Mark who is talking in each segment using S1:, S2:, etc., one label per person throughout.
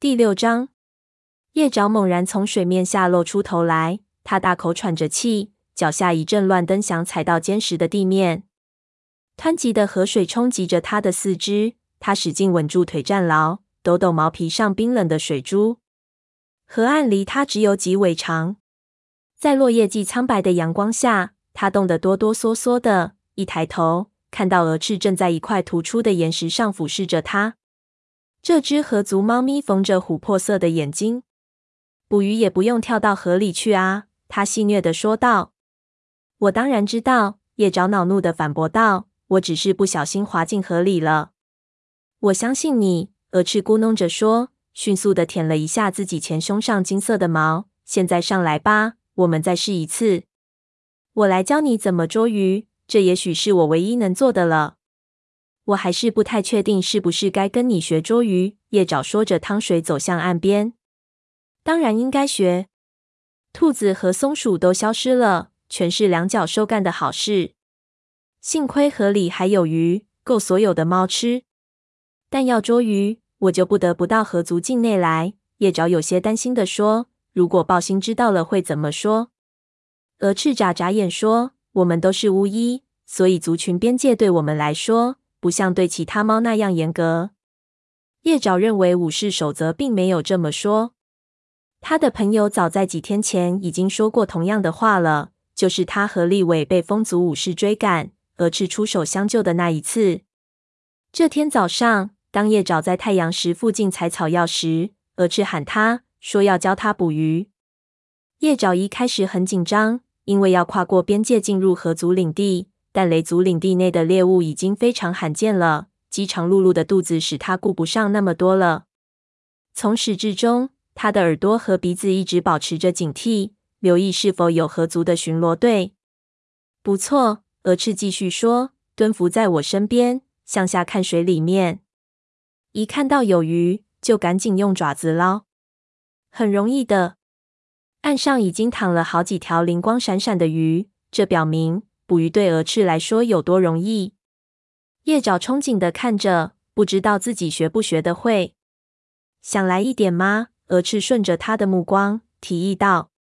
S1: 第六章，叶爪猛然从水面下露出头来，他大口喘着气，脚下一阵乱蹬，想踩到坚实的地面。湍急的河水冲击着他的四肢，他使劲稳住腿站牢，抖抖毛皮上冰冷的水珠。河岸离他只有几尾长，在落叶季苍白的阳光下，他冻得哆哆嗦嗦的。一抬头，看到鹅翅正在一块突出的岩石上俯视着他。这只河族猫咪缝着琥珀色的眼睛，捕鱼也不用跳到河里去啊！他戏谑的说道。“我当然知道。”叶爪恼怒的反驳道。我只是不小心滑进河里了。我相信你，鹅翅咕哝着说，迅速的舔了一下自己前胸上金色的毛。现在上来吧，我们再试一次。我来教你怎么捉鱼，这也许是我唯一能做的了。我还是不太确定是不是该跟你学捉鱼。叶爪说着，汤水走向岸边。当然应该学。兔子和松鼠都消失了，全是两脚兽干的好事。幸亏河里还有鱼，够所有的猫吃。但要捉鱼，我就不得不到河族境内来。叶爪有些担心地说：“如果暴星知道了，会怎么说？”鹅翅眨眨眼说：“我们都是巫医，所以族群边界对我们来说，不像对其他猫那样严格。”叶爪认为武士守则并没有这么说。他的朋友早在几天前已经说过同样的话了，就是他和立伟被风族武士追赶。蛾翅出手相救的那一次。这天早上，当叶爪在太阳石附近采草药时，蛾翅喊他说要教他捕鱼。叶爪一开始很紧张，因为要跨过边界进入河族领地，但雷族领地内的猎物已经非常罕见了，饥肠辘辘的肚子使他顾不上那么多了。从始至终，他的耳朵和鼻子一直保持着警惕，留意是否有河族的巡逻队。不错。鹅翅继续说：“蹲伏在我身边，向下看水里面。一看到有鱼，就赶紧用爪子捞，很容易的。岸上已经躺了好几条灵光闪闪的鱼，这表明捕鱼对鹅翅来说有多容易。”叶爪憧憬的看着，不知道自己学不学得会。想来一点吗？鹅翅顺着他的目光提议道。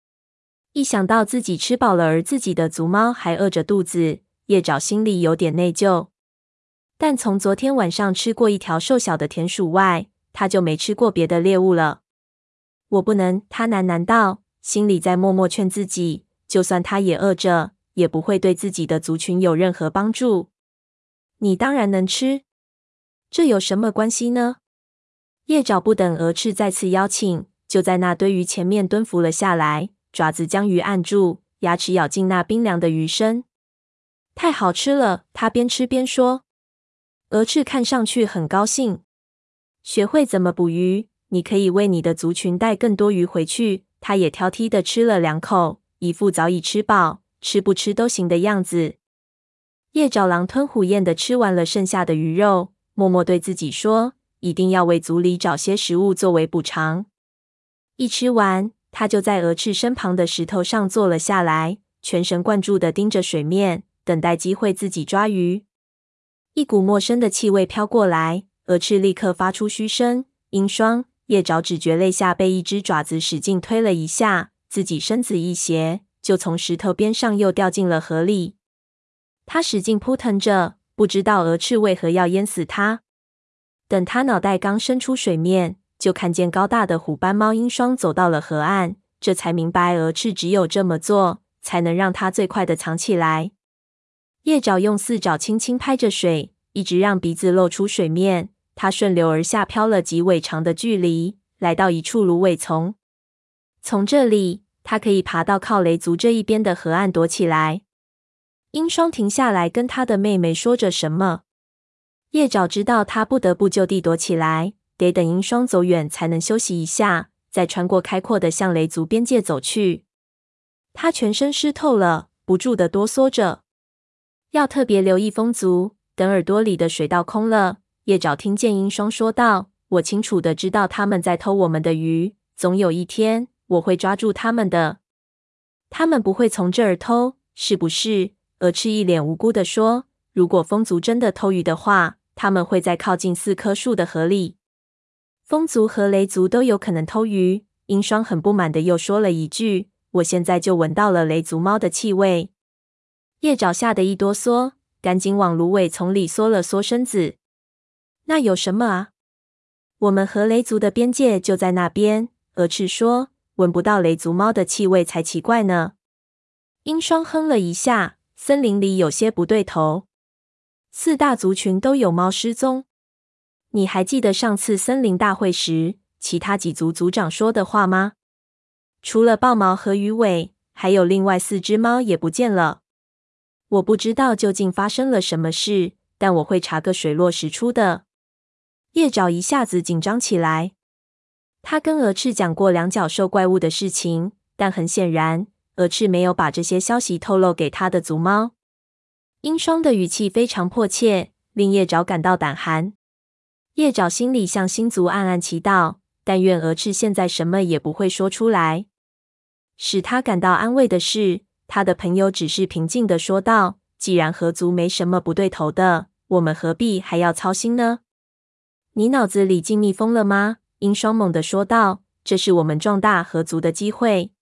S1: 一想到自己吃饱了，而自己的族猫还饿着肚子。叶爪心里有点内疚，但从昨天晚上吃过一条瘦小的田鼠外，他就没吃过别的猎物了。我不能，他喃喃道，心里在默默劝自己，就算他也饿着，也不会对自己的族群有任何帮助。你当然能吃，这有什么关系呢？叶爪不等鹅翅再次邀请，就在那堆鱼前面蹲伏了下来，爪子将鱼按住，牙齿咬进那冰凉的鱼身。太好吃了，他边吃边说。鹅翅看上去很高兴。学会怎么捕鱼，你可以为你的族群带更多鱼回去。他也挑剔地吃了两口，一副早已吃饱，吃不吃都行的样子。叶爪狼吞虎咽地吃完了剩下的鱼肉，默默对自己说：“一定要为族里找些食物作为补偿。”一吃完，他就在蛾翅身旁的石头上坐了下来，全神贯注地盯着水面。等待机会自己抓鱼，一股陌生的气味飘过来，蛾翅立刻发出嘘声。鹰双叶爪只觉肋下被一只爪子使劲推了一下，自己身子一斜，就从石头边上又掉进了河里。他使劲扑腾着，不知道蛾翅为何要淹死他。等他脑袋刚伸出水面，就看见高大的虎斑猫鹰双走到了河岸，这才明白蛾翅只有这么做，才能让他最快的藏起来。叶爪用四爪轻轻拍着水，一直让鼻子露出水面。它顺流而下，飘了几尾长的距离，来到一处芦苇丛。从这里，他可以爬到靠雷族这一边的河岸躲起来。鹰双停下来，跟他的妹妹说着什么。叶爪知道他不得不就地躲起来，得等鹰双走远才能休息一下，再穿过开阔的向雷族边界走去。他全身湿透了，不住的哆嗦着。要特别留意风族。等耳朵里的水倒空了，叶爪听见鹰双说道：“我清楚的知道他们在偷我们的鱼，总有一天我会抓住他们的。他们不会从这儿偷，是不是？”鹅翅一脸无辜的说：“如果风族真的偷鱼的话，他们会在靠近四棵树的河里。风族和雷族都有可能偷鱼。鹰双很不满的又说了一句：“我现在就闻到了雷族猫的气味。”叶爪吓得一哆嗦，赶紧往芦苇丛里缩了缩身子。那有什么啊？我们和雷族的边界就在那边。鹅翅说：“闻不到雷族猫的气味才奇怪呢。”鹰霜哼了一下，森林里有些不对头。四大族群都有猫失踪。你还记得上次森林大会时，其他几族族长说的话吗？除了豹毛和鱼尾，还有另外四只猫也不见了。我不知道究竟发生了什么事，但我会查个水落石出的。叶爪一下子紧张起来。他跟鹅翅讲过两脚兽怪物的事情，但很显然，鹅翅没有把这些消息透露给他的族猫。鹰双的语气非常迫切，令叶爪感到胆寒。叶爪心里向星族暗暗祈祷，但愿鹅翅现在什么也不会说出来。使他感到安慰的是，他的朋友只是平静地说道：“既然合族没什么不对头的，我们何必还要操心呢？”你脑子里进蜜蜂了吗？鹰双猛地说道：“这是我们壮大合族的机会。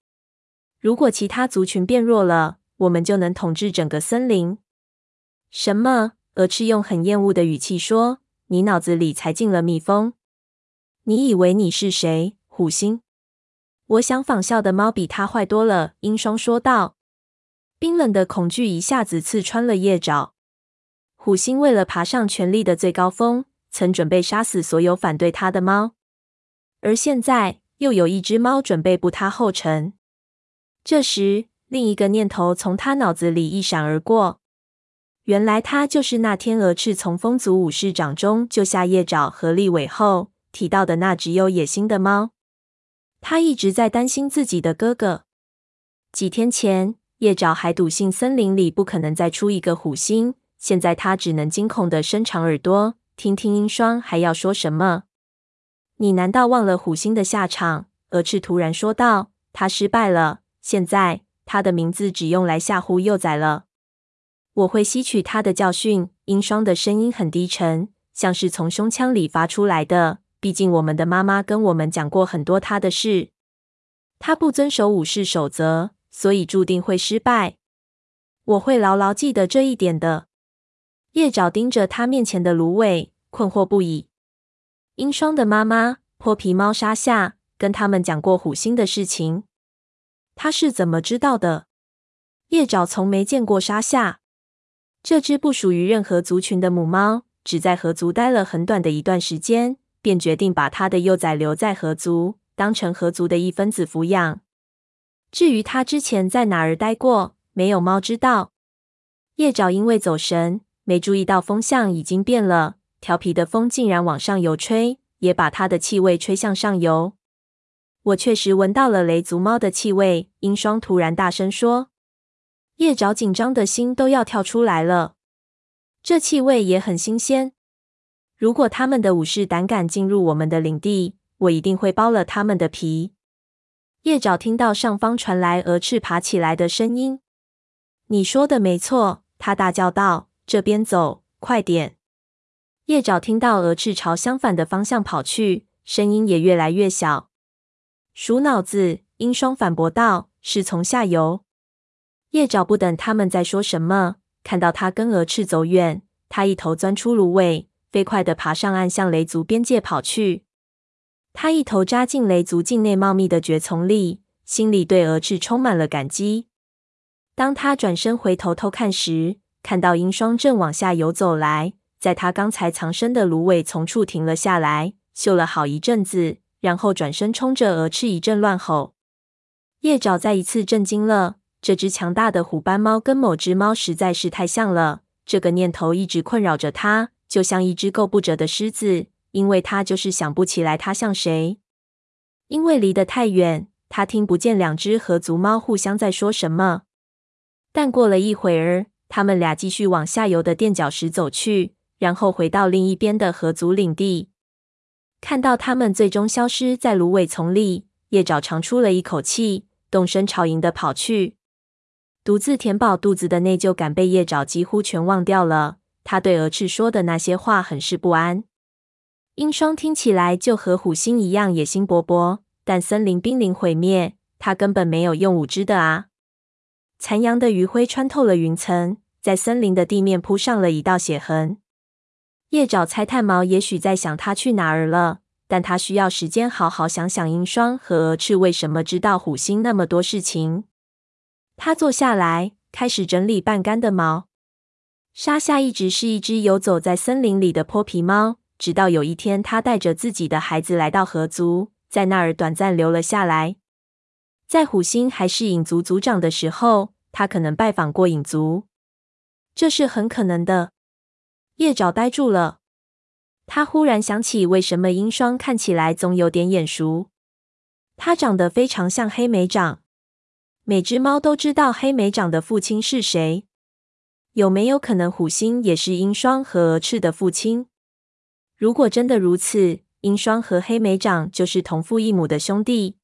S1: 如果其他族群变弱了，我们就能统治整个森林。”什么？鹅翅用很厌恶的语气说。你脑子里才进了蜜蜂？你以为你是谁？虎星？我想仿效的猫比他坏多了。鹰双说道。冰冷的恐惧一下子刺穿了叶爪。虎星为了爬上权力的最高峰，曾准备杀死所有反对他的猫，而现在又有一只猫准备步他后尘。这时，另一个念头从他脑子里一闪而过。原来他就是那天鹅翅从风族武士掌中救下叶爪和立尾后提到的那只有野心的猫。他一直在担心自己的哥哥。几天前，叶爪还笃信森林里不可能再出一个虎星，现在他只能惊恐的伸长耳朵，听听鹰双还要说什么。你难道忘了虎星的下场？鹅翅突然说道：“他失败了，现在他的名字只用来吓唬幼崽了。”我会吸取他的教训。鹰霜的声音很低沉，像是从胸腔里发出来的。毕竟我们的妈妈跟我们讲过很多他的事。他不遵守武士守则，所以注定会失败。我会牢牢记得这一点的。叶爪盯着他面前的芦苇，困惑不已。鹰双的妈妈泼皮猫沙夏跟他们讲过虎星的事情。他是怎么知道的？叶爪从没见过沙夏。这只不属于任何族群的母猫，只在河族待了很短的一段时间，便决定把它的幼崽留在河族，当成河族的一分子抚养。至于它之前在哪儿待过，没有猫知道。叶爪因为走神，没注意到风向已经变了，调皮的风竟然往上游吹，也把它的气味吹向上游。我确实闻到了雷族猫的气味，鹰双突然大声说。叶爪紧张的心都要跳出来了，这气味也很新鲜。如果他们的武士胆敢进入我们的领地，我一定会剥了他们的皮。叶爪听到上方传来鹅翅爬起来的声音。你说的没错，他大叫道：“这边走，快点！”叶爪听到鹅翅朝相反的方向跑去，声音也越来越小。鼠脑子，鹰双反驳道：“是从下游。”叶爪不等他们再说什么，看到他跟鹅翅走远，他一头钻出芦苇，飞快地爬上岸，向雷族边界跑去。他一头扎进雷族境内茂密的蕨丛里，心里对鹅翅充满了感激。当他转身回头偷看时，看到鹰双正往下游走来，在他刚才藏身的芦苇丛处停了下来，嗅了好一阵子，然后转身冲着鹅翅一阵乱吼。叶爪再一次震惊了。这只强大的虎斑猫跟某只猫实在是太像了，这个念头一直困扰着他，就像一只够不着的狮子，因为他就是想不起来它像谁。因为离得太远，他听不见两只河族猫互相在说什么。但过了一会儿，他们俩继续往下游的垫脚石走去，然后回到另一边的河族领地。看到他们最终消失在芦苇丛里，叶爪长出了一口气，动身朝营的跑去。独自填饱肚子的内疚感被叶爪几乎全忘掉了。他对鹅翅说的那些话很是不安。鹰双听起来就和虎星一样野心勃勃，但森林濒临毁灭，他根本没有用武之地啊！残阳的余晖穿透了云层，在森林的地面铺上了一道血痕。叶爪猜炭毛也许在想他去哪儿了，但他需要时间好好想想鹰双和蛾翅为什么知道虎星那么多事情。他坐下来，开始整理半干的毛。沙夏一直是一只游走在森林里的泼皮猫。直到有一天，他带着自己的孩子来到河族，在那儿短暂留了下来。在虎星还是影族族长的时候，他可能拜访过影族，这是很可能的。叶爪呆住了，他忽然想起为什么鹰双看起来总有点眼熟。他长得非常像黑莓长，每只猫都知道黑莓长的父亲是谁。有没有可能虎星也是鹰双和蛾翅的父亲？如果真的如此，鹰双和黑莓长就是同父异母的兄弟。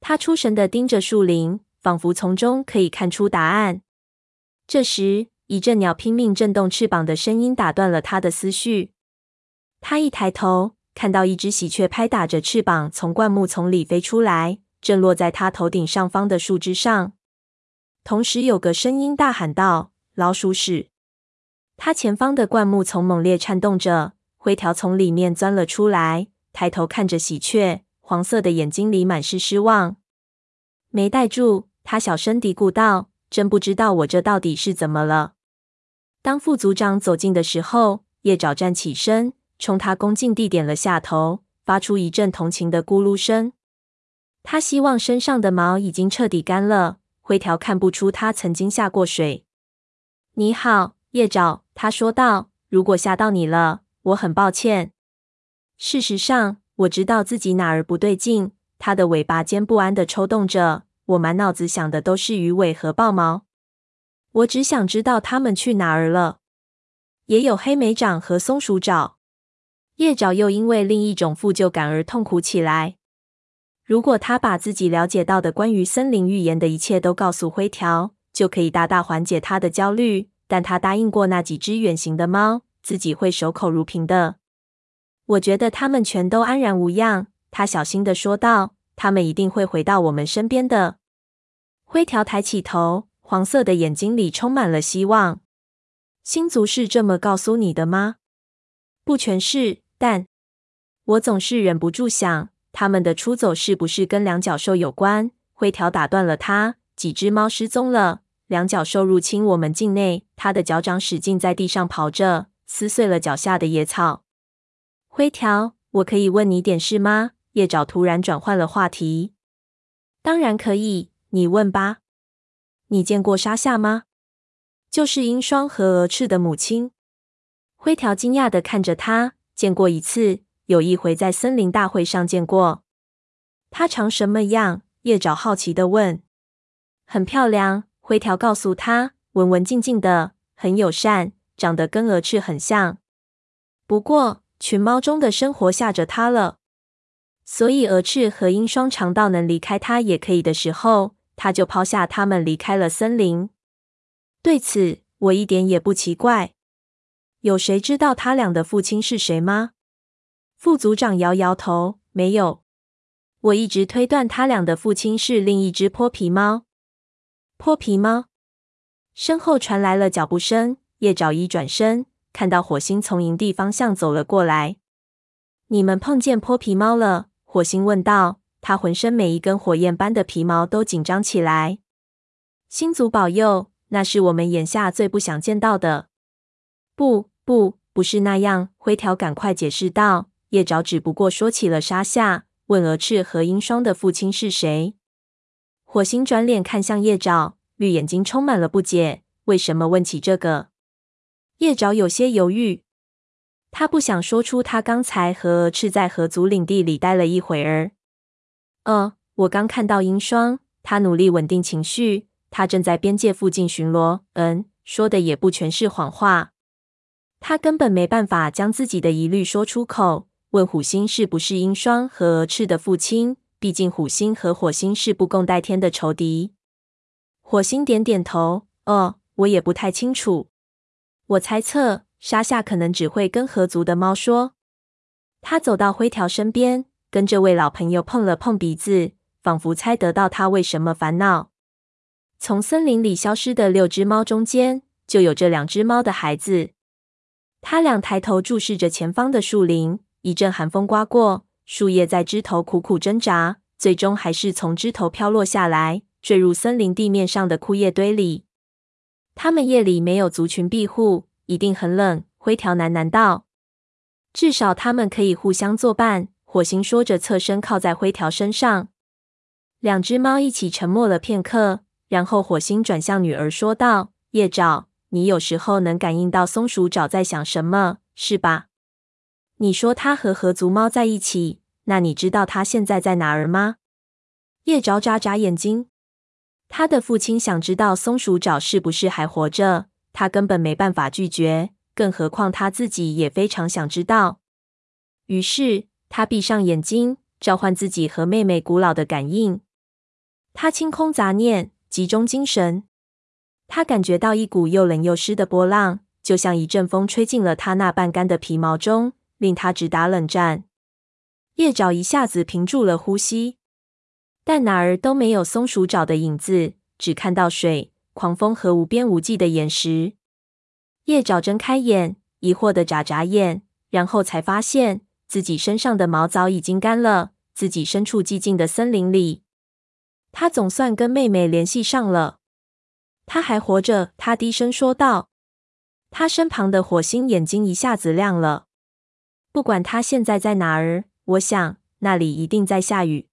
S1: 他出神的盯着树林，仿佛从中可以看出答案。这时，一阵鸟拼命震动翅膀的声音打断了他的思绪。他一抬头，看到一只喜鹊拍打着翅膀从灌木丛里飞出来，正落在他头顶上方的树枝上。同时，有个声音大喊道：“老鼠屎！”他前方的灌木丛猛烈颤动着。灰条从里面钻了出来，抬头看着喜鹊，黄色的眼睛里满是失望。没带住，他小声嘀咕道：“真不知道我这到底是怎么了。”当副组长走近的时候，叶爪站起身，冲他恭敬地点了下头，发出一阵同情的咕噜声。他希望身上的毛已经彻底干了，灰条看不出他曾经下过水。“你好，叶爪。”他说道，“如果吓到你了。”我很抱歉。事实上，我知道自己哪儿不对劲。它的尾巴尖不安地抽动着，我满脑子想的都是鱼尾和豹毛。我只想知道它们去哪儿了。也有黑莓掌和松鼠爪。叶爪又因为另一种负疚感而痛苦起来。如果他把自己了解到的关于森林预言的一切都告诉灰条，就可以大大缓解他的焦虑。但他答应过那几只远行的猫。自己会守口如瓶的。我觉得他们全都安然无恙。他小心的说道：“他们一定会回到我们身边的。”灰条抬起头，黄色的眼睛里充满了希望。星族是这么告诉你的吗？不全是，但我总是忍不住想，他们的出走是不是跟两脚兽有关？灰条打断了他：“几只猫失踪了，两脚兽入侵我们境内。”他的脚掌使劲在地上刨着。撕碎了脚下的野草。灰条，我可以问你点事吗？叶爪突然转换了话题。当然可以，你问吧。你见过沙夏吗？就是鹰双和蛾翅的母亲。灰条惊讶的看着他，见过一次，有一回在森林大会上见过。她长什么样？叶爪好奇的问。很漂亮，灰条告诉他，文文静静的，很友善。长得跟蛾翅很像，不过群猫中的生活吓着它了，所以蛾翅和鹰双长到能离开它也可以的时候，他就抛下他们离开了森林。对此，我一点也不奇怪。有谁知道他俩的父亲是谁吗？副组长摇摇头，没有。我一直推断他俩的父亲是另一只泼皮猫。泼皮猫。身后传来了脚步声。叶爪一转身，看到火星从营地方向走了过来。你们碰见泼皮猫了？火星问道。他浑身每一根火焰般的皮毛都紧张起来。星族保佑，那是我们眼下最不想见到的。不，不，不是那样。灰条赶快解释道。叶爪只不过说起了沙夏，问蛾翅和鹰霜的父亲是谁。火星转脸看向叶爪，绿眼睛充满了不解。为什么问起这个？叶爪有些犹豫，他不想说出他刚才和蛾翅在河族领地里待了一会儿。呃，我刚看到鹰霜，他努力稳定情绪，他正在边界附近巡逻。嗯，说的也不全是谎话。他根本没办法将自己的疑虑说出口。问虎星是不是鹰霜和蛾翅的父亲？毕竟虎星和火星是不共戴天的仇敌。火星点点头。哦，我也不太清楚。我猜测，沙夏可能只会跟河族的猫说。他走到灰条身边，跟这位老朋友碰了碰鼻子，仿佛猜得到他为什么烦恼。从森林里消失的六只猫中间，就有这两只猫的孩子。他俩抬头注视着前方的树林，一阵寒风刮过，树叶在枝头苦苦挣扎，最终还是从枝头飘落下来，坠入森林地面上的枯叶堆里。他们夜里没有族群庇护，一定很冷。灰条喃喃道：“至少他们可以互相作伴。”火星说着，侧身靠在灰条身上。两只猫一起沉默了片刻，然后火星转向女儿说道：“叶爪，你有时候能感应到松鼠爪在想什么，是吧？你说它和河族猫在一起，那你知道它现在在哪儿吗？”叶爪眨眨眼睛。他的父亲想知道松鼠爪是不是还活着，他根本没办法拒绝，更何况他自己也非常想知道。于是他闭上眼睛，召唤自己和妹妹古老的感应。他清空杂念，集中精神。他感觉到一股又冷又湿的波浪，就像一阵风吹进了他那半干的皮毛中，令他直打冷战。叶爪一下子屏住了呼吸。但哪儿都没有松鼠爪的影子，只看到水、狂风和无边无际的岩石。叶爪睁开眼，疑惑地眨眨眼，然后才发现自己身上的毛早已经干了。自己身处寂静的森林里，他总算跟妹妹联系上了。他还活着，他低声说道。他身旁的火星眼睛一下子亮了。不管他现在在哪儿，我想那里一定在下雨。